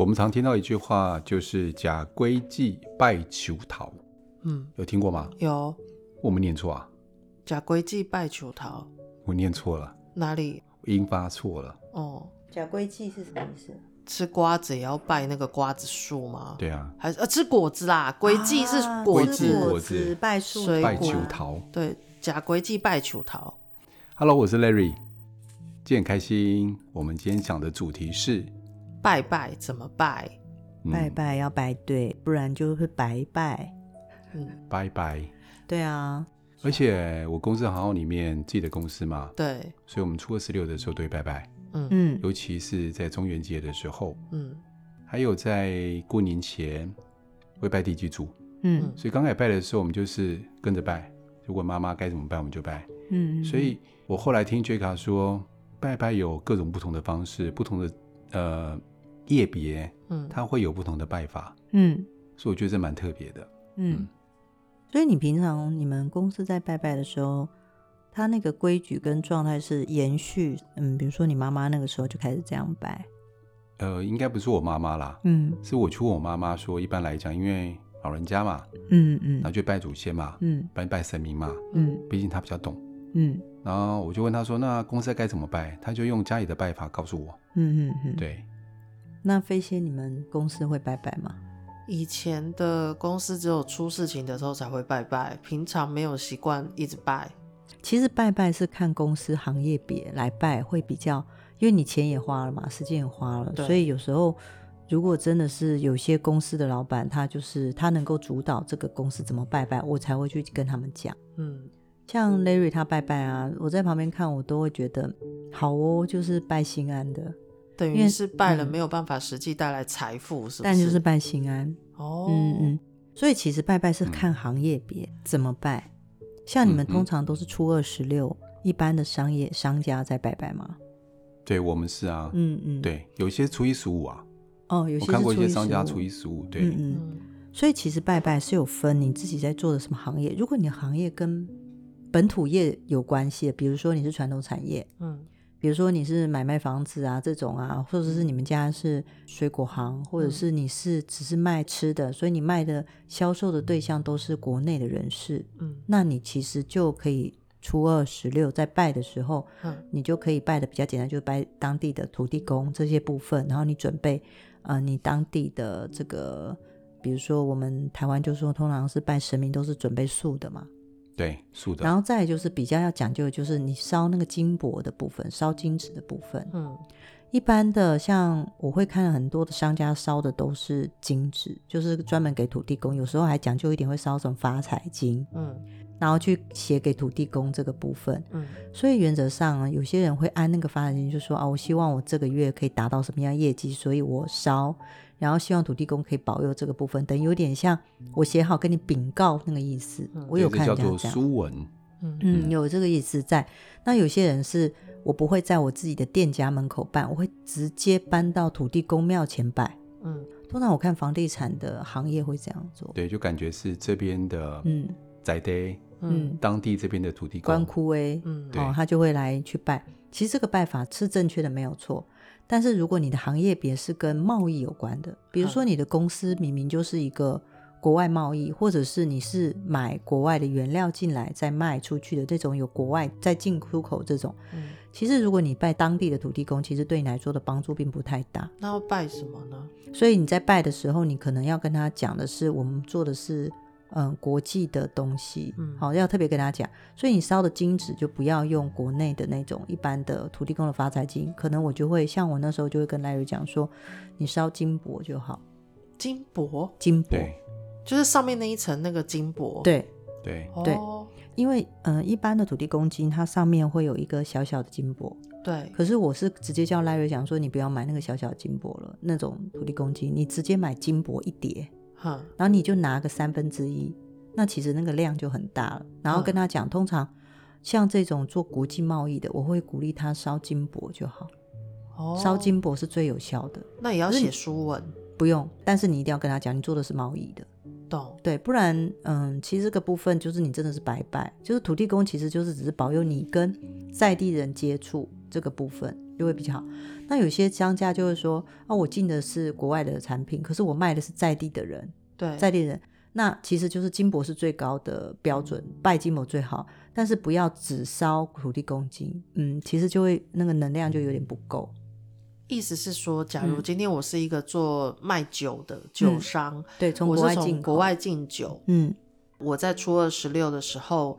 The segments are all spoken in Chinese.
我们常听到一句话，就是“假归祭，拜求桃”。嗯，有听过吗？有。我们念错啊？“假归祭，拜求桃”，我念错了。哪里？音发错了。哦，“假归祭”是什么意思？吃瓜子也要拜那个瓜子树吗？对啊。还是呃，吃果子啦？归祭是果子，果子拜树，拜求桃。对，“假归祭，拜求桃”。Hello，我是 Larry，今天很开心。我们今天讲的主题是。拜拜怎么拜？嗯、拜拜要拜对，不然就会白拜。嗯，拜拜。对啊，而且我公司行号里面自己的公司嘛，对，所以我们初二十六的时候都会拜拜。嗯嗯，尤其是在中元节的时候，嗯，还有在过年前会拜地基主。嗯，所以刚开始拜的时候，我们就是跟着拜。如果妈妈该怎么拜，我们就拜。嗯，所以我后来听 Jessica 说，拜拜有各种不同的方式，不同的呃。业别，嗯，它会有不同的拜法，嗯，所以我觉得这蛮特别的，嗯，嗯，所以你平常你们公司在拜拜的时候，他那个规矩跟状态是延续，嗯，比如说你妈妈那个时候就开始这样拜，呃，应该不是我妈妈啦，嗯，是我去问我妈妈说，一般来讲，因为老人家嘛，嗯嗯，然后就拜祖先嘛，嗯，拜拜神明嘛，嗯，毕竟他比较懂，嗯，然后我就问他说，那公司该怎么拜？他就用家里的拜法告诉我，嗯嗯嗯，对。那飞仙，你们公司会拜拜吗？以前的公司只有出事情的时候才会拜拜，平常没有习惯一直拜。其实拜拜是看公司行业别来拜会比较，因为你钱也花了嘛，时间也花了，所以有时候如果真的是有些公司的老板，他就是他能够主导这个公司怎么拜拜，我才会去跟他们讲。嗯，像 Larry 他拜拜啊，我在旁边看，我都会觉得好哦，就是拜心安的。等于是拜了没有办法实际带来财富，是不是？但就是拜心安哦，嗯嗯。所以其实拜拜是看行业别、嗯、怎么拜。像你们通常都是初二十六、一般的商业商家在拜拜吗？对，我们是啊，嗯嗯。对，有些初一十五啊。哦，有些我看过一些商家初一十五，对，嗯嗯。所以其实拜拜是有分你自己在做的什么行业。如果你的行业跟本土业有关系，比如说你是传统产业，嗯。比如说你是买卖房子啊这种啊，或者是你们家是水果行，或者是你是只是卖吃的，所以你卖的销售的对象都是国内的人士，嗯，那你其实就可以初二十六在拜的时候，嗯，你就可以拜的比较简单，就是拜当地的土地公这些部分，然后你准备呃你当地的这个，比如说我们台湾就说通常是拜神明都是准备素的嘛。对，素的。然后再就是比较要讲究的就是你烧那个金箔的部分，烧金纸的部分。嗯，一般的像我会看很多的商家烧的都是金纸，就是专门给土地公。有时候还讲究一点，会烧什么发财金。嗯，然后去写给土地公这个部分。嗯，所以原则上有些人会按那个发财金，就说啊，我希望我这个月可以达到什么样业绩，所以我烧。然后希望土地公可以保佑这个部分，等于有点像我写好跟你禀告那个意思。嗯、我有看这样，叫做书文。嗯嗯，有这个意思在。那有些人是我不会在我自己的店家门口办，我会直接搬到土地公庙前拜。嗯，通常我看房地产的行业会这样做。对，就感觉是这边的嗯宅地嗯当地这边的土地公官窟哎，嗯，哦，他就会来去拜。其实这个拜法是正确的，没有错。但是如果你的行业别是跟贸易有关的，比如说你的公司明明就是一个国外贸易，或者是你是买国外的原料进来再卖出去的这种有国外在进出口这种，嗯，其实如果你拜当地的土地公，其实对你来说的帮助并不太大。那要拜什么呢？所以你在拜的时候，你可能要跟他讲的是，我们做的是。嗯，国际的东西，嗯，好，要特别跟大家讲。所以你烧的金纸就不要用国内的那种一般的土地公的发财金，可能我就会像我那时候就会跟赖瑞讲说，你烧金箔就好。金箔，金箔，就是上面那一层那个金箔。对对对，哦，因为嗯，一般的土地公金它上面会有一个小小的金箔。对，可是我是直接叫赖瑞讲说，你不要买那个小小的金箔了，那种土地公金，你直接买金箔一叠。然后你就拿个三分之一，那其实那个量就很大了。然后跟他讲，通常像这种做国际贸易的，我会鼓励他烧金箔就好。哦，烧金箔是最有效的。那也要写书文？不用，但是你一定要跟他讲，你做的是贸易的。懂？对，不然，嗯，其实这个部分就是你真的是白拜，就是土地公其实就是只是保佑你跟在地人接触这个部分。就会比较好。那有些商家就会说，啊，我进的是国外的产品，可是我卖的是在地的人，对，在地人，那其实就是金箔是最高的标准，拜金箔最好，但是不要只烧土地公金，嗯，其实就会那个能量就有点不够。意思是说，假如今天我是一个做卖酒的酒商，嗯、对，从国外进国外进酒，嗯，我在初二十六的时候，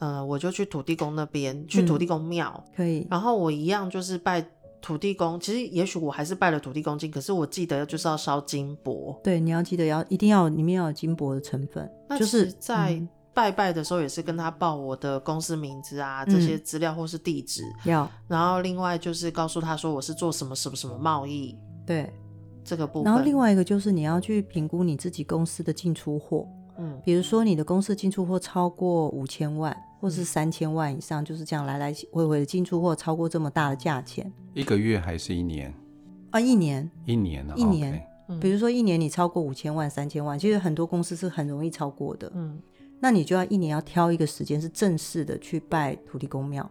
呃，我就去土地公那边，去土地公庙，嗯，可以，然后我一样就是拜土地公，其实也许我还是拜了土地公金，可是我记得就是要烧金箔，对，你要记得要一定要里面要有金箔的成分，那就是在。嗯拜拜的时候也是跟他报我的公司名字啊，这些资料或是地址，要、嗯。然后另外就是告诉他说我是做什么什么什么贸易，对这个部分。然后另外一个就是你要去评估你自己公司的进出货，嗯，比如说你的公司进出货超过五千万或是三千万以上，嗯，就是这样来来回回的进出货超过这么大的价钱，一个月还是一年？啊，一年，一年呢，一年。Okay 比如说一年你超过五千万、三千万，其实很多公司是很容易超过的，嗯。那你就要一年要挑一个时间是正式的去拜土地公庙，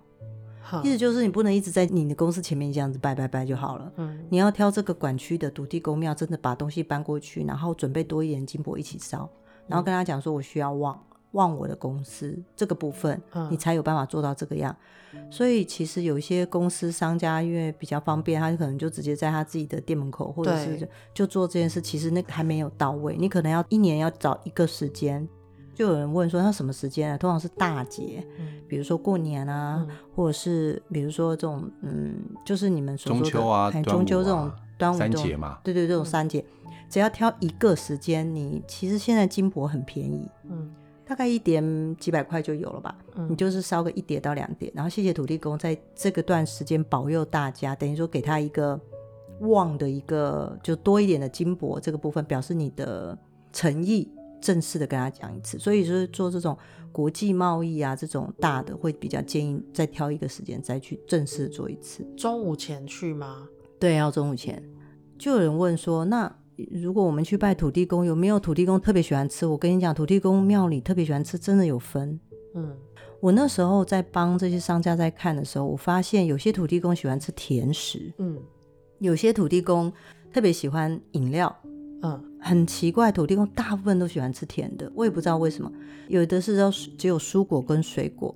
好，意思就是你不能一直在你的公司前面这样子拜拜拜就好了。嗯，你要挑这个管区的土地公庙，真的把东西搬过去，然后准备多一点金箔一起烧，然后跟他讲说我需要旺旺我的公司这个部分，你才有办法做到这个样。所以其实有一些公司商家因为比较方便，他可能就直接在他自己的店门口或者是就做这件事，其实那个还没有到位，你可能要一年要找一个时间。就有人问说，他什么时间啊？通常是大节，嗯，比如说过年啊，嗯、或者是比如说这种，嗯，就是你们所说的中秋啊，中秋这种端午三节嘛，对对，这种三节，只要挑一个时间，你其实现在金箔很便宜，嗯，大概一点几百块就有了吧，嗯，你就是烧个一叠到两叠，然后谢谢土地公在这个段时间保佑大家，等于说给他一个旺的一个就多一点的金箔这个部分，表示你的诚意。正式的跟他讲一次，所以就是做这种国际贸易啊，这种大的会比较建议再挑一个时间再去正式做一次。中午前去吗？对，要中午前。就有人问说，那如果我们去拜土地公，有没有土地公特别喜欢吃？我跟你讲，土地公庙里特别喜欢吃，真的有分。嗯，我那时候在帮这些商家在看的时候，我发现有些土地公喜欢吃甜食，嗯，有些土地公特别喜欢饮料。嗯，很奇怪，土地公大部分都喜欢吃甜的，我也不知道为什么。有的是要只有蔬果跟水果，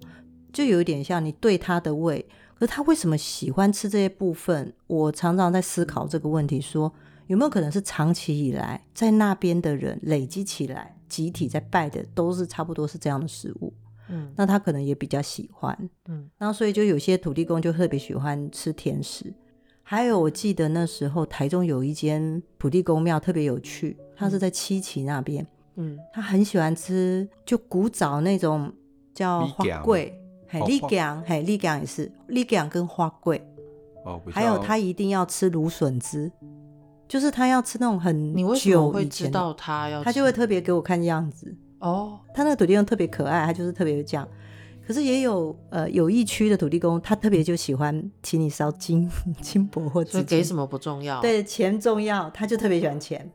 就有一点像你对他的胃。可是他为什么喜欢吃这些部分？我常常在思考这个问题说，说有没有可能是长期以来在那边的人累积起来，集体在拜的都是差不多是这样的食物。嗯，那他可能也比较喜欢。嗯，然后所以就有些土地公就特别喜欢吃甜食。还有，我记得那时候台中有一间土地公庙特别有趣，他是在七期那边。嗯，他很喜欢吃就古早那种叫花桂，嘿，立姜，嘿，立姜也是立姜跟花桂。哦，还有他一定要吃芦笋汁，就是他要吃那种很你为什么会知道他要？他就会特别给我看样子。哦，他那个土地公特别可爱，他就是特别这样。可是也有呃有一区的土地公，他特别就喜欢请你烧金 金箔或者给什么不重要，对，钱重要，他就特别喜欢钱。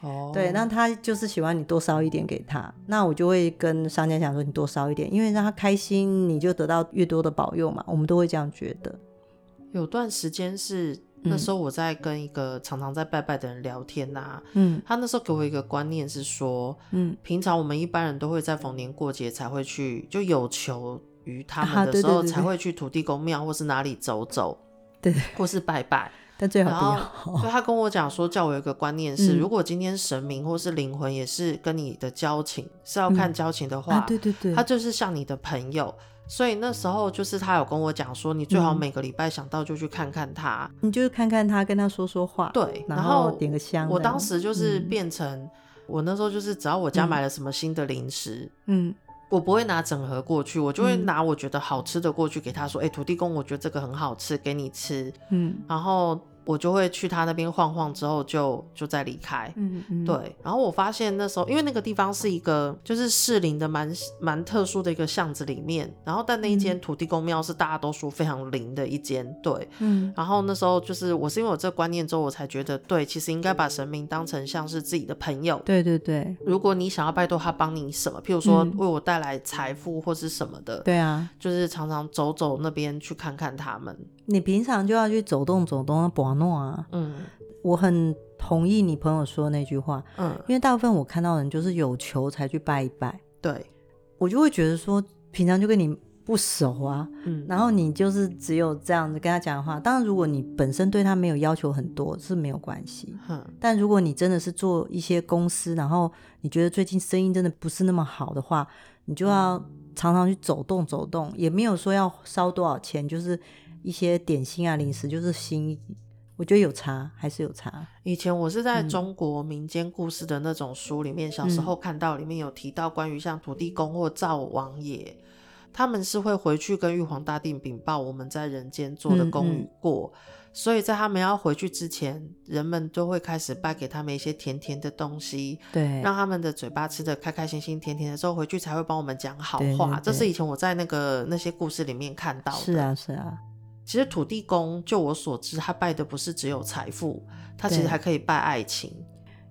哦，对，那他就是喜欢你多烧一点给他，那我就会跟商家讲说，你多烧一点，因为让他开心，你就得到越多的保佑嘛。我们都会这样觉得。有段时间是那时候我在跟一个常常在拜拜的人聊天呐、啊，嗯，他那时候给我一个观念是说，嗯，平常我们一般人都会在逢年过节才会去，就有求于他们的时候才会去土地公庙或是哪里走走，对，或是拜拜，但最好不要。所以他跟我讲说，叫我有一个观念是、嗯，如果今天神明或是灵魂也是跟你的交情是要看交情的话，嗯啊、对对对，他就是像你的朋友。所以那时候就是他有跟我讲说，你最好每个礼拜想到就去看看他，嗯、你就看看他，跟他说说话，对，然后点个香。我当时就是变成、嗯、我那时候就是只要我家买了什么新的零食，嗯。我不会拿整盒过去，我就会拿我觉得好吃的过去给他说，哎、嗯欸，土地公，我觉得这个很好吃，给你吃。嗯，然后。我就会去他那边晃晃，之后就就再离开。嗯嗯，对。然后我发现那时候，因为那个地方是一个就是适林的蛮蛮特殊的一个巷子里面，然后但那一间土地公庙是大家都说非常灵的一间。对，嗯。然后那时候就是我是因为我这个观念之后，我才觉得对，其实应该把神明当成像是自己的朋友。对对对。如果你想要拜托他帮你什么，譬如说为我带来财富或是什么的，对啊，就是常常走走那边去看看他们。你平常就要去走动走动啊，不玩弄啊。嗯，我很同意你朋友说的那句话。嗯，因为大部分我看到人就是有求才去拜一拜。对，我就会觉得说，平常就跟你不熟啊，嗯，然后你就是只有这样子跟他讲的话。当然，如果你本身对他没有要求很多是没有关系。嗯，但如果你真的是做一些公司，然后你觉得最近生意真的不是那么好的话，你就要常常去走动走动，也没有说要烧多少钱，就是一些点心啊、零食，就是心意。我觉得有差，还是有差。以前我是在中国民间故事的那种书里面，嗯、小时候看到里面有提到关于像土地公或灶王爷，他们是会回去跟玉皇大帝禀报我们在人间做的功与过，嗯嗯，所以在他们要回去之前，人们都会开始拜给他们一些甜甜的东西，对，让他们的嘴巴吃的开开心心、甜甜的时候回去才会帮我们讲好话。对对对，这是以前我在那个那些故事里面看到的。是啊，是啊。其实土地公，就我所知，他拜的不是只有财富，他其实还可以拜爱情。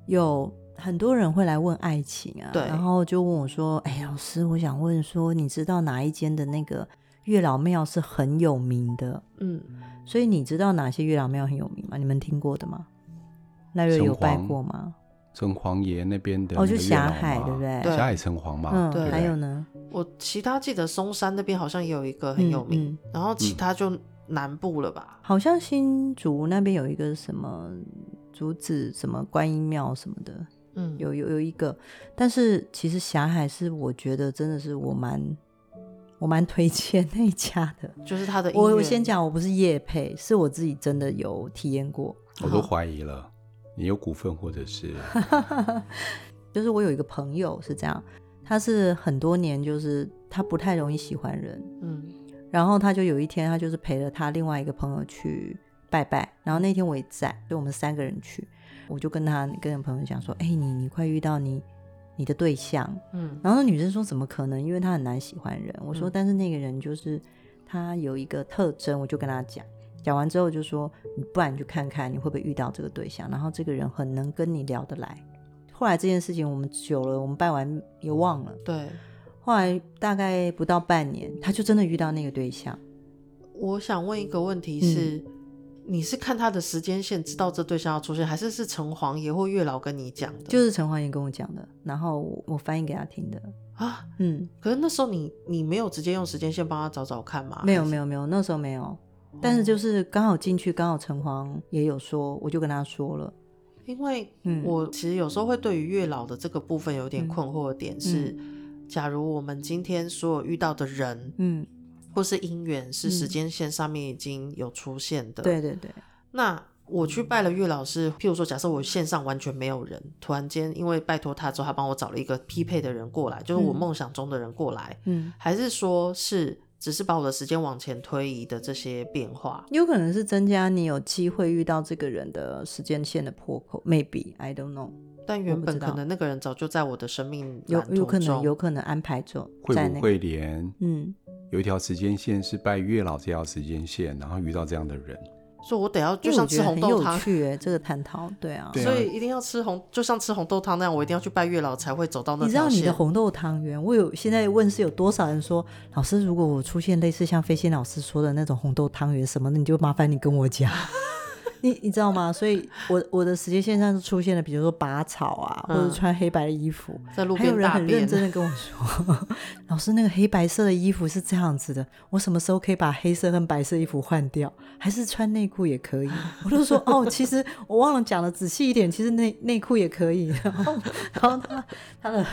有很多人会来问爱情啊，对，然后就问我说：“哎、欸，老师，我想问说，你知道哪一间的那个月老庙是很有名的？嗯，所以你知道哪些月老庙很有名吗？你们听过的吗？赖瑞有拜过吗？城隍爷那边的，哦，就霞海，对不对？霞海城隍嘛，嗯，对，对。还有呢，我其他记得松山那边好像也有一个很有名，嗯嗯、然后其他就。南部了吧？好像新竹那边有一个什么竹子什么观音庙什么的，嗯，有有有一个。但是其实霞海是我觉得真的是我蛮我蛮推荐那一家的，就是他的。我我先讲，我不是夜配，是我自己真的有体验过。我都怀疑了，你有股份或者是？就是我有一个朋友是这样，他是很多年就是他不太容易喜欢人，嗯。然后他就有一天，他就是陪了他另外一个朋友去拜拜。然后那天我也在，就我们三个人去，我就跟他跟朋友讲说：“哎，你你快遇到你你的对象。”嗯。然后那女生说：“怎么可能？因为他很难喜欢人。”我说：“但是那个人就是他有一个特征。”我就跟他讲，讲完之后就说：“你不然你去看看，你会不会遇到这个对象？然后这个人很能跟你聊得来。”后来这件事情我们久了，我们拜完也忘了。对。后来大概不到半年，他就真的遇到那个对象。我想问一个问题是：嗯、你是看他的时间线知道这对象要出现，还是是城隍爷或月老跟你讲的？就是城隍爷跟我讲的，然后我翻译给他听的啊。嗯，可是那时候你你没有直接用时间线帮他找找看吗？没有没有没有，那时候没有。但是就是刚好进去，刚好城隍也有说，我就跟他说了。因为我其实有时候会对于月老的这个部分有点困惑的点是。嗯嗯假如我们今天所有遇到的人，嗯，或是姻缘，是时间线上面已经有出现的，对对对。那我去拜了月老师，譬如说，假设我线上完全没有人，突然间因为拜托他之后，他帮我找了一个匹配的人过来，就是我梦想中的人过来，嗯，还是说是只是把我的时间往前推移的这些变化？有可能是增加你有机会遇到这个人的时间线的破口，maybe I don't know。但原本可能那个人早就在我的生命有有可能有可能安排着，会不会连嗯有一条时间线是拜月老这条时间线，然后遇到这样的人，所以我得要就像吃红豆汤，有趣哎，这个探讨对啊，所以一定要吃红，就像吃红豆汤那样，我一定要去拜月老才会走到那。你知道你的红豆汤圆，我有现在问是有多少人说，老师如果我出现类似像飞仙老师说的那种红豆汤圆什么的，你就麻烦你跟我讲。你你知道吗？所以我我的时间线上是出现了，比如说拔草啊，或者穿黑白的衣服，在路边还有人很认真的跟我说，老师那个黑白色的衣服是这样子的，我什么时候可以把黑色跟白色衣服换掉？还是穿内裤也可以？我就说哦，其实我忘了讲的仔细一点，其实内内裤也可以。然后然后他他的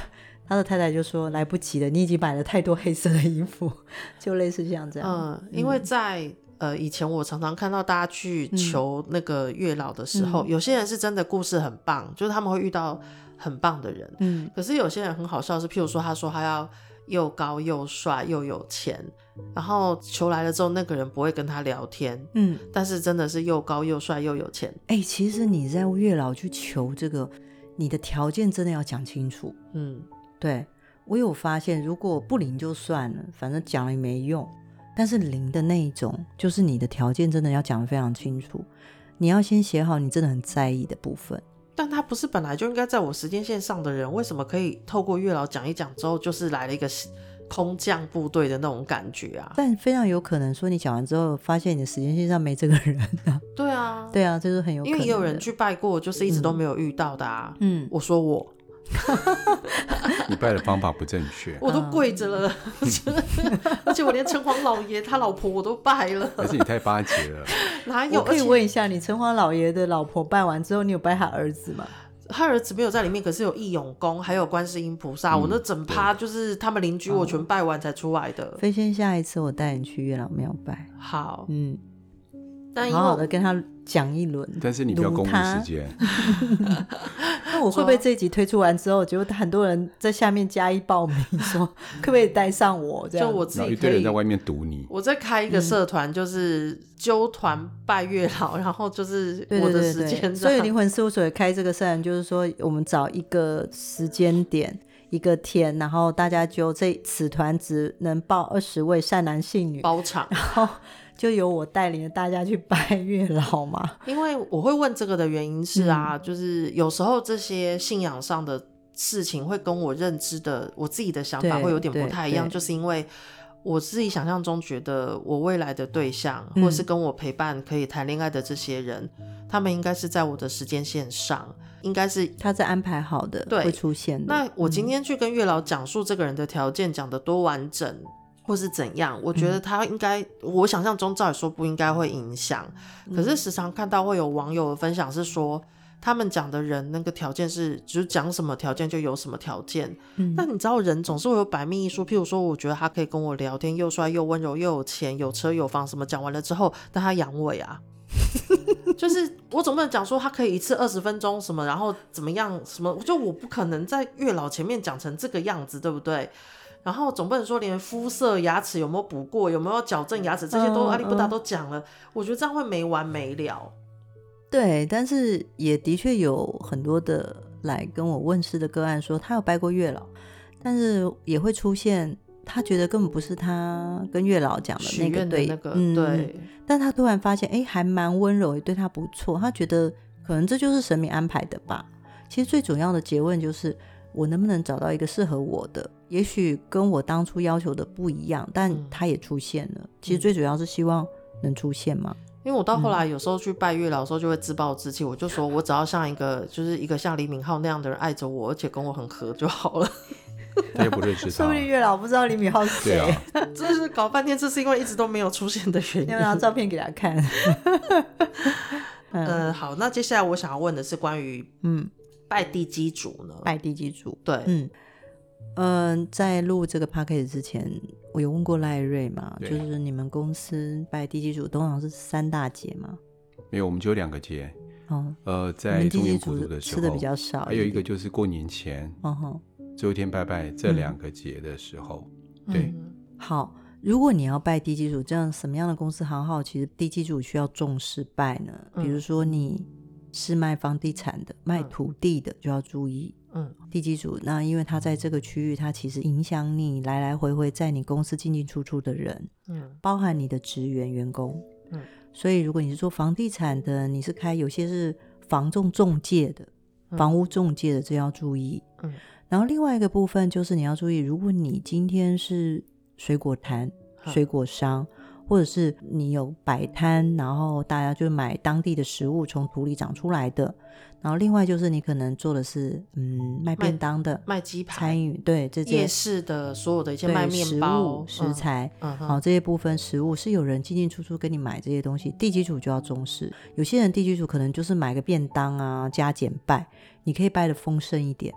他的太太就说来不及了，你已经买了太多黑色的衣服，就类似像这样。嗯，因为在。呃，以前我常常看到大家去求那个月老的时候，嗯、有些人是真的故事很棒，就是他们会遇到很棒的人。嗯，可是有些人很好笑，是譬如说，他说他要又高又帅又有钱，然后求来了之后，那个人不会跟他聊天。嗯，但是真的是又高又帅又有钱。哎、欸，其实你在月老去求这个，你的条件真的要讲清楚。嗯，对，我有发现，如果不灵就算了，反正讲了也没用。但是零的那一种，就是你的条件真的要讲得非常清楚，你要先写好你真的很在意的部分。但他不是本来就应该在我时间线上的人，为什么可以透过月老讲一讲之后，就是来了一个空降部队的那种感觉啊。但非常有可能说，你讲完之后，发现你的时间线上没这个人啊。对啊，对啊，这是很有可能。因为也有人去拜过，就是一直都没有遇到的啊。嗯，我说我。你拜的方法不正确，我都跪着了，而且我连城隍老爷他老婆我都拜了。可是你太巴结了，哪有？我可以问一下，你城隍老爷的老婆拜完之后，你有拜他儿子吗？他儿子没有在里面，可是有义勇公，还有观世音菩萨。嗯、我那整趴就是他们邻居，我全拜完才出来的。飞仙，下一次我带你去月老庙拜。好，嗯。好好的跟他讲一轮，但是你不要公布时间。那我会不会这一集推出完之后，就很多人在下面加一报名，说 可不可以带上我？这样就我自己一堆人在外面堵你。我再开一个社团，就是揪团拜月老，然后就是我的时间。所以灵魂事务所也开这个社团，就是说我们找一个时间点。一个天，然后大家就这此团只能报二十位善男信女包场，然后就由我带领着大家去拜月老嘛。因为我会问这个的原因是啊，嗯、就是有时候这些信仰上的事情会跟我认知的我自己的想法会有点不太一样，就是因为我自己想象中觉得我未来的对象，嗯、或是跟我陪伴可以谈恋爱的这些人，他们应该是在我的时间线上。应该是他在安排好的，对，会出现的。那我今天去跟月老讲述这个人的条件，讲得多完整，或是怎样？我觉得他应该，嗯、我想象中照理说不应该会影响。嗯、可是时常看到会有网友的分享是说，他们讲的人那个条件是，就是讲什么条件就有什么条件。嗯、那你知道人总是会有百密一疏，譬如说，我觉得他可以跟我聊天，又帅又温柔又有钱，有车有房什么，讲完了之后，但他阳痿啊。就是我总不能讲说他可以一次二十分钟什么，然后怎么样什么，就我不可能在月老前面讲成这个样子，对不对？然后总不能说连肤色、牙齿有没有补过、有没有矫正牙齿这些都阿里不达都讲了，我觉得这样会没完没了。对，但是也的确有很多的来跟我问事的个案说他有拜过月老，但是也会出现。他觉得根本不是他跟月老讲的那个对，那个、嗯、对，但他突然发现，哎，还蛮温柔，也对他不错。他觉得可能这就是神明安排的吧。其实最主要的结问就是，我能不能找到一个适合我的？也许跟我当初要求的不一样，但他也出现了。嗯、其实最主要是希望能出现嘛。因为我到后来有时候去拜月老的时候，就会自暴自弃，我就说 我只要像一个就是一个像李敏镐那样的人爱着我，而且跟我很合就好了。他也不认识他，说不定月老不知道李敏镐是谁。啊、这是搞半天，这是因为一直都没有出现的原因。要拿照片给他看。嗯、呃，好，那接下来我想要问的是关于嗯拜地基主呢？拜地基主，对，嗯嗯、呃，在录这个 podcast 之前，我有问过赖瑞嘛，就是你们公司拜地基主通常是三大节吗？没有，我们只有两个节。哦，呃，在中元普渡的时候吃的比较少，还有一个就是过年前。哦吼。最后一天拜拜这两个节的时候，嗯、对、嗯，好。如果你要拜地基主，这样什么样的公司行号，其实地基主需要重视拜呢？嗯、比如说你是卖房地产的、卖土地的，就要注意。嗯，地基主，那因为他在这个区域，他其实影响你来来回回在你公司进进出出的人，嗯，包含你的职员员工，嗯，所以如果你是做房地产的，你是开有些是房仲中介的、房屋中介的，这要注意。嗯。然后另外一个部分就是你要注意，如果你今天是水果摊、水果商，或者是你有摆摊，然后大家就买当地的食物从土里长出来的。然后另外就是你可能做的是嗯卖便当的、卖鸡排、参与，对，这些夜市的所有的一些卖面包、食材，嗯，好，这些部分食物是有人进进出出跟你买这些东西，地基主就要重视。有些人地基主可能就是买个便当啊，加减拜，你可以拜的丰盛一点。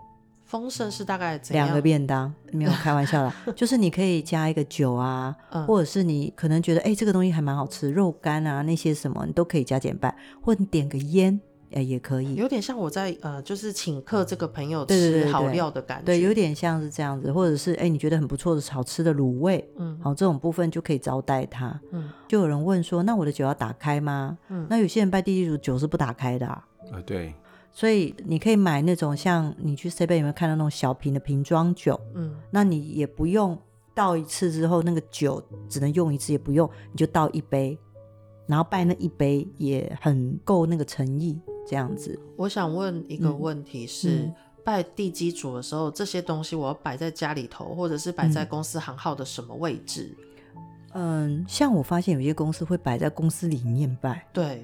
丰盛是大概怎样？两个便当，没有开玩笑啦，就是你可以加一个酒啊，嗯、或者是你可能觉得哎、欸，这个东西还蛮好吃，肉干啊那些什么你都可以加减半，或者你点个烟哎、欸、也可以。有点像我在呃，就是请客这个朋友吃好料的感觉，对，对，对，对，有点像是这样子，或者是哎、欸、你觉得很不错的好吃的卤味，嗯，好这种部分就可以招待他。嗯，就有人问说，那我的酒要打开吗？嗯，那有些人拜地基主酒是不打开的啊。啊、呃，对。所以你可以买那种像你去 Seven 有没有看到那种小瓶的瓶装酒？嗯，那你也不用倒一次之后那个酒只能用一次，也不用你就倒一杯，然后拜那一杯也很够那个诚意这样子。我想问一个问题是，拜地基主的时候，这些东西我要摆在家里头，或者是摆在公司行号的什么位置？嗯，像我发现有些公司会摆在公司里面拜，对，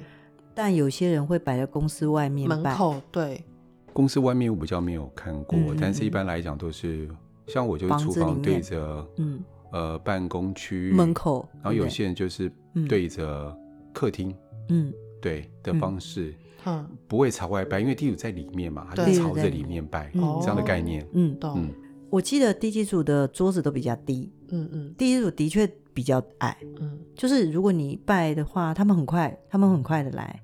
但有些人会摆在公司外面门口，对。公司外面我比较没有看过，嗯、但是一般来讲都是像我就是厨房对着，嗯呃办公区门口，然后有些人就是对着客厅，嗯对的方式。嗯嗯，不会朝外拜，因为地主在里面嘛，他是朝着里面拜，这样的概念。嗯，懂。嗯，我记得地基主的桌子都比较低。嗯嗯，地基主的确比较矮。嗯，就是如果你拜的话，他们很快，他们很快的来。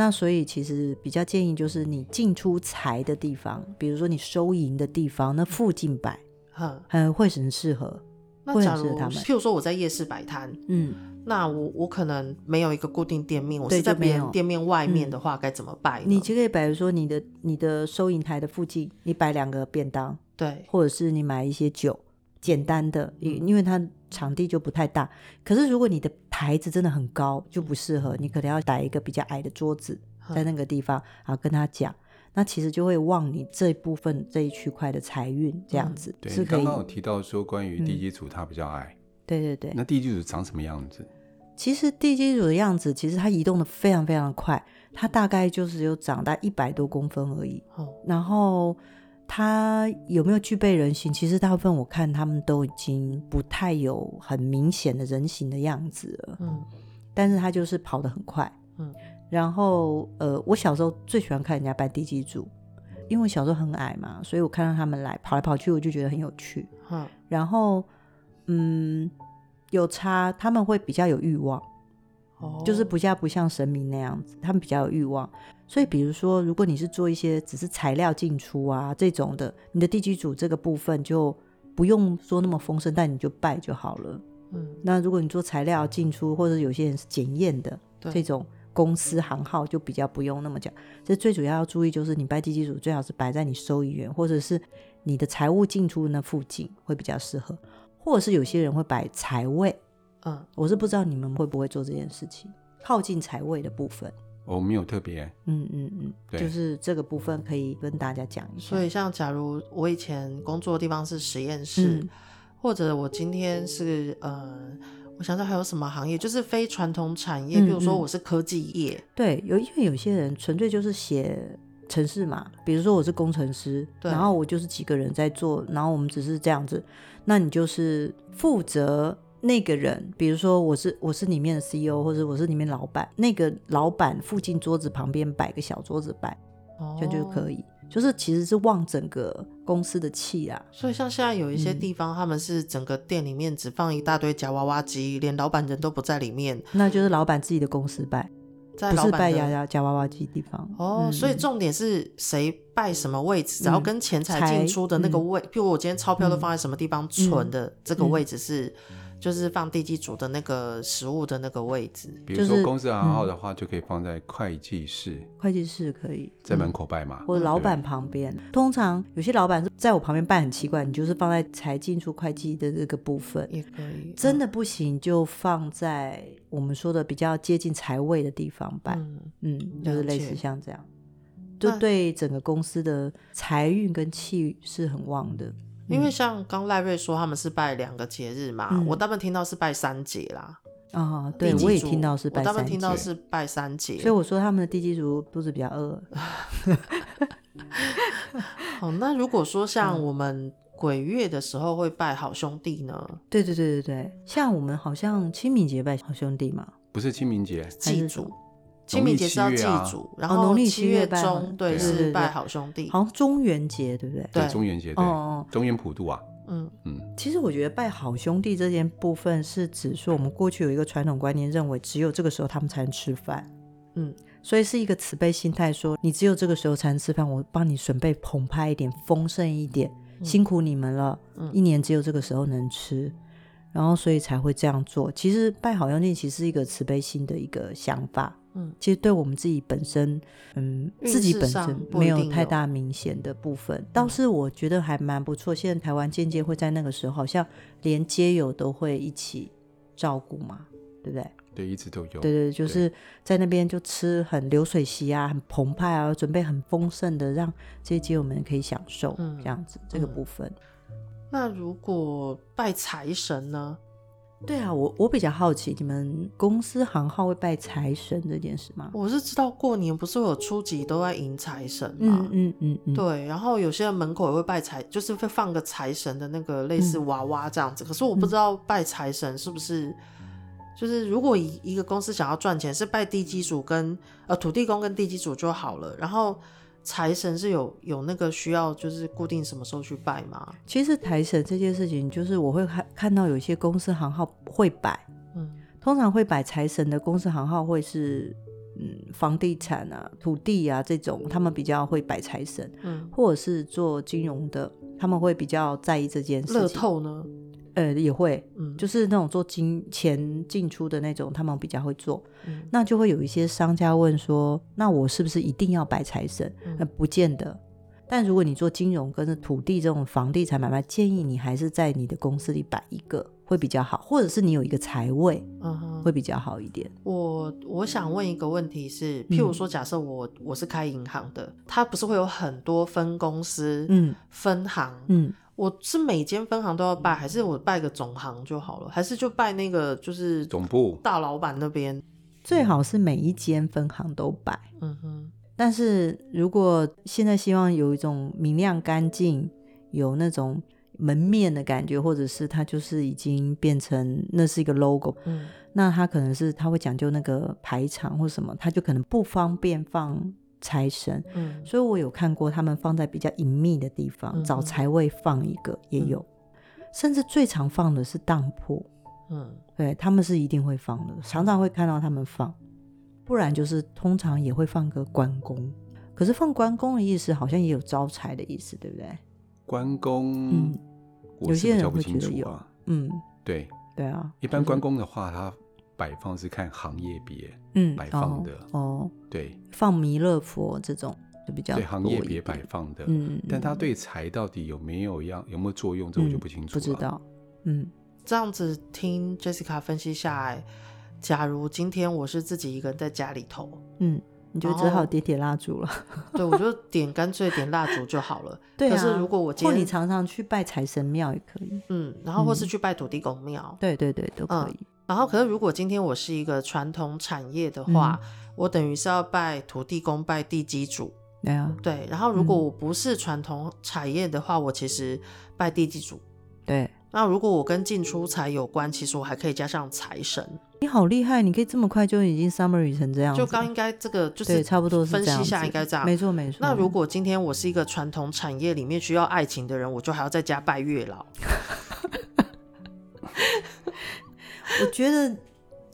嗯，那所以其实比较建议就是你进出财的地方，比如说你收银的地方，那附近摆，嗯，很会很适合。那假如譬如说我在夜市摆摊，嗯。那我我可能没有一个固定店面，我是在别人店面外面的话，该怎么摆？你就可以摆如说你的你的收银台的附近，你摆两个便当，对，或者是你买一些酒，简单的，因因为它场地就不太大。可是如果你的台子真的很高，就不适合，你可能要摆一个比较矮的桌子在那个地方，然后跟他讲，那其实就会旺你这一部分这一区块的财运，这样子。对，你刚刚有提到说关于地基主他比较矮。对对对，那地基主长什么样子？其实地基主的样子，其实它移动的非常非常快，它大概就是有长大一百多公分而已。哦，然后它有没有具备人形？其实大部分我看他们都已经不太有很明显的人形的样子了。嗯，但是他就是跑得很快。嗯，然后呃，我小时候最喜欢看人家拜地基组，因为我小时候很矮嘛，所以我看到他们来跑来跑去，我就觉得很有趣。嗯，然后。嗯，有差，他们会比较有欲望，哦，就是不像不像神明那样子，他们比较有欲望。所以，比如说，如果你是做一些只是材料进出啊这种的，你的地基组这个部分就不用说那么丰盛，但你就拜就好了。嗯，那如果你做材料进出，或者有些人是检验的这种公司行号，就比较不用那么讲。这最主要要注意就是，你拜地基组最好是摆在你收银员或者是你的财务进出那附近会比较适合。或者是有些人会摆财位，嗯，我是不知道你们会不会做这件事情，靠近财位的部分。我没有特别，嗯嗯嗯，对，就是这个部分可以跟大家讲一下。所以，像假如我以前工作的地方是实验室，嗯、或者我今天是呃，我想想还有什么行业，就是非传统产业，嗯嗯，比如说我是科技业，对，有因为有些人纯粹就是写。城市嘛，比如说我是工程师，对，然后我就是几个人在做，然后我们只是这样子，那你就是负责那个人，比如说我是我是里面的 CEO，或者我是里面老板，那个老板附近桌子旁边摆个小桌子摆，哦，这样就可以，就是其实是旺整个公司的气啊。所以像现在有一些地方，嗯，他们是整个店里面只放一大堆夹娃娃机，连老板人都不在里面，那就是老板自己的公司摆。不是拜牙牙夹娃娃机地方哦，嗯、所以重点是谁拜什么位置，只要跟钱财进出的那个位，嗯、譬如我今天钞票都放在什么地方存的，这个位置是。就是放地基主的那个食物的那个位置，比如说公司行号的话，就可以放在会计室。会计室可以在门口拜嘛，或者老板旁边。通常有些老板是在我旁边拜，很奇怪，你就是放在财进出会计的这个部分也可以。真的不行，就放在我们说的比较接近财位的地方拜。嗯，就是类似像这样，就对整个公司的财运跟气是很旺的。因为像刚赖瑞说他们是拜两个节日嘛，嗯、我大部分听到是拜三节啦。啊、哦，对，我也听到是拜三节。我大部分听到是拜三节，所以我说他们的地基主肚子比较饿。好，那如果说像我们鬼月的时候会拜好兄弟呢？嗯、对对对对对，像我们好像清明节拜好兄弟嘛？不是清明节，祭祖。清明节是要祭祖，然后农历七月中，对，是拜好兄弟，好像中元节，对不对？对，中元节，对，中元普渡啊。嗯嗯。其实我觉得拜好兄弟这件部分是指说，我们过去有一个传统观念，认为只有这个时候他们才能吃饭。嗯，所以是一个慈悲心态，说你只有这个时候才能吃饭，我帮你准备澎湃一点，丰盛一点，辛苦你们了。一年只有这个时候能吃，然后所以才会这样做。其实拜好兄弟其实是一个慈悲心的一个想法。嗯，其实对我们自己本身，嗯，自己本身没有太大明显的部分，倒是我觉得还蛮不错。现在台湾渐渐会在那个时候，好像连街友都会一起照顾嘛，对不对？对，一直都有。对对，就是在那边就吃很流水席啊，很澎湃啊，准备很丰盛的，让这些街友们可以享受这样子、嗯、这个部分。那如果拜财神呢？对啊，我我比较好奇，你们公司行号会拜财神这件事吗？我是知道过年不是会有初几都在迎财神嘛？嗯嗯嗯，嗯对，然后有些人门口也会拜财，就是会放个财神的那个类似娃娃这样子。嗯、可是我不知道拜财神是不是，就是如果一一个公司想要赚钱，是拜地基主跟呃土地公跟地基主就好了，然后。财神是有有那个需要，就是固定什么时候去拜吗？其实财神这件事情，就是我会看看到有些公司行号会摆，嗯，通常会摆财神的公司行号会是嗯房地产啊、土地啊这种，他们比较会摆财神，嗯，或者是做金融的，他们会比较在意这件事情。乐透呢？呃，也会，嗯，就是那种做金钱进出的那种，他们比较会做。嗯，那就会有一些商家问说，那我是不是一定要拜财神？嗯，呃，不见得。但如果你做金融跟土地这种房地产买卖，建议你还是在你的公司里摆一个会比较好，或者是你有一个财位，嗯哼，会比较好一点。我我想问一个问题是，譬如说，假设我我是开银行的，它不是会有很多分公司，嗯，分行，嗯。我是每间分行都要拜，还是我拜个总行就好了？还是就拜那个就是总部大老板那边？最好是每一间分行都拜。嗯哼。但是如果现在希望有一种明亮干净、有那种门面的感觉，或者是它就是已经变成那是一个 logo，嗯，那它可能是它会讲究那个排场或什么，它就可能不方便放。财神，嗯，所以我有看过他们放在比较隐秘的地方，嗯、找财位放一个也有，嗯、甚至最常放的是当铺，嗯，对，他们是一定会放的，常常会看到他们放，不然就是通常也会放个关公，可是放关公的意思好像也有招财的意思，对不对？关公，嗯，有些人会觉得有，嗯，对，对啊，一般关公的话，他。摆放是看行业别，嗯，摆放的。哦，哦。对，放弥勒佛这种就比较对行业别摆放的，嗯，但他对财到底有没有样有没有作用，这我就不清楚了，不知道，嗯，这样子听 Jessica 分析下来，假如今天我是自己一个人在家里头，嗯，你就只好点点蜡烛了，对，我就点干脆点蜡烛就好了，对啊，可是如果我今天或你常常去拜财神庙也可以，嗯，然后或是去拜土地公庙，对对对，都可以。然后，可是如果今天我是一个传统产业的话，嗯、我等于是要拜土地公、拜地基主。对啊，对。然后，如果我不是传统产业的话，嗯、我其实拜地基主。对。那如果我跟进出财有关，其实我还可以加上财神。你好厉害，你可以这么快就已经 summary 成这样。就刚应该这个就是差不多分析下应该这样。没错没错。那如果今天我是一个传统产业里面需要爱情的人，我就还要在家拜月老。我觉得，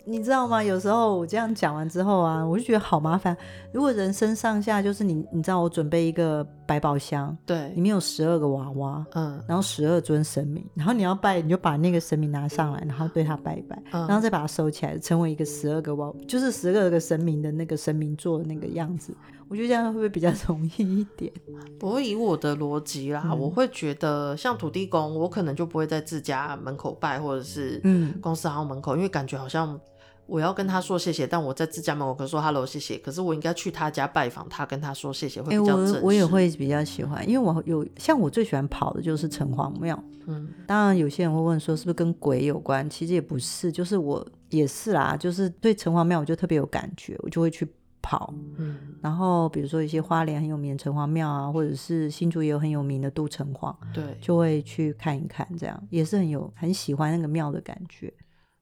你知道吗？有时候我这样讲完之后啊，我就觉得好麻烦。如果人生上下就是你，你知道我准备一个百宝箱，对，里面有十二个娃娃，嗯，然后十二尊神明，然后你要拜，你就把那个神明拿上来，然后对他拜一拜，嗯、然后再把它收起来，成为一个十二个娃，就是十二个神明的那个神明座的那个样子。我觉得这样会不会比较 容易一点？不会以我的逻辑啦，嗯、我会觉得像土地公，我可能就不会在自家门口拜，或者是公司行号门口，嗯、因为感觉好像我要跟他说谢谢，但我在自家门口可以说 hello 谢谢，可是我应该去他家拜访他，跟他说谢谢会比较正式。欸、我我也会比较喜欢，因为我有像我最喜欢跑的就是城隍庙。嗯，当然有些人会问说是不是跟鬼有关？其实也不是，就是我也是啦，就是对城隍庙我就特别有感觉，我就会去。跑，嗯，然后比如说一些花莲很有名的城隍庙啊，或者是新竹也有很有名的杜城隍，对，就会去看一看，这样也是很有很喜欢那个庙的感觉。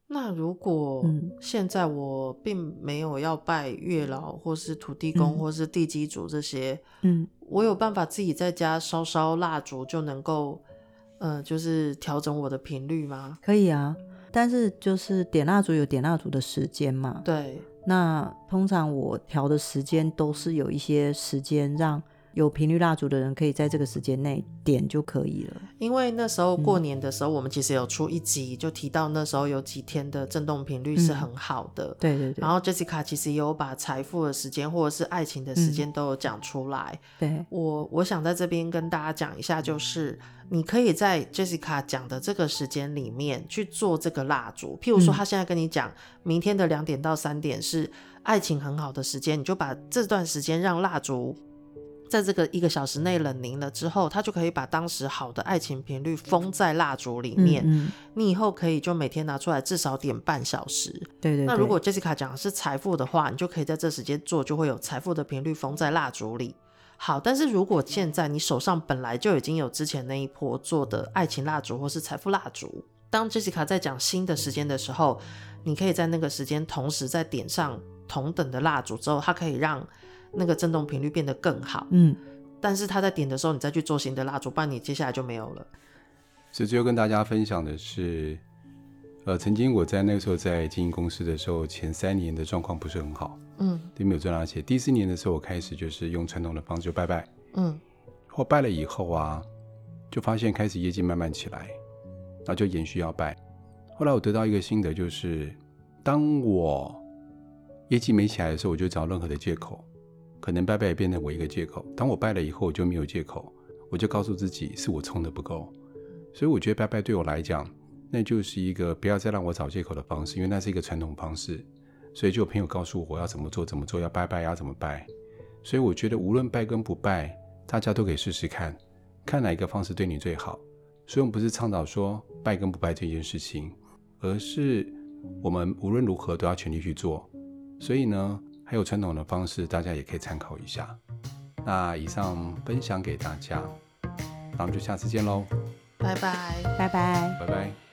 那如果现在我并没有要拜月老，或是土地公，或是地基主这些，嗯，我有办法自己在家烧烧蜡烛就能够，呃，就是调整我的频率吗？可以啊，但是就是点蜡烛有点蜡烛的时间嘛，对。那通常我调的时间都是有一些时间让有频率蜡烛的人可以在这个时间内点就可以了。因为那时候过年的时候，我们其实有出一集，就提到那时候有几天的震动频率是很好的。嗯、对对对。然后 Jessica 其实也有把财富的时间或者是爱情的时间都有讲出来。嗯、对，我我想在这边跟大家讲一下，就是你可以在 Jessica 讲的这个时间里面去做这个蜡烛。譬如说，他现在跟你讲，明天的两点到三点是爱情很好的时间，你就把这段时间让蜡烛。在这个一个小时内冷凝了之后，它就可以把当时好的爱情频率封在蜡烛里面。嗯嗯，你以后可以就每天拿出来至少点半小时。对，对对。那如果 Jessica 讲的是财富的话，你就可以在这时间做，就会有财富的频率封在蜡烛里。好，但是如果现在你手上本来就已经有之前那一波做的爱情蜡烛或是财富蜡烛，当 Jessica 在讲新的时间的时候，你可以在那个时间同时再点上同等的蜡烛之后，它可以让。那个震动频率变得更好，嗯，但是他在点的时候，你再去做新的蜡烛，不然你接下来就没有了。所以最后跟大家分享的是，呃，曾经我在那个时候在经营公司的时候，前三年的状况不是很好，嗯，都没有赚到钱。第四年的时候，我开始就是用传统的方式就拜拜，嗯，或拜了以后啊，就发现开始业绩慢慢起来，那就延续要拜。后来我得到一个心得，就是当我业绩没起来的时候，我就找任何的借口。可能拜拜也变成我一个借口。当我拜了以后，我就没有借口，我就告诉自己是我冲的不够。所以我觉得拜拜对我来讲，那就是一个不要再让我找借口的方式，因为那是一个传统方式。所以就有朋友告诉我，我要怎么做，怎么做，要拜拜要怎么拜。所以我觉得无论拜跟不拜，大家都可以试试看，看哪一个方式对你最好。所以我们不是倡导说拜跟不拜这件事情，而是我们无论如何都要全力去做。所以呢，还有传统的方式，大家也可以参考一下。那以上分享给大家，那我们就下次见喽，拜拜，拜拜，拜拜。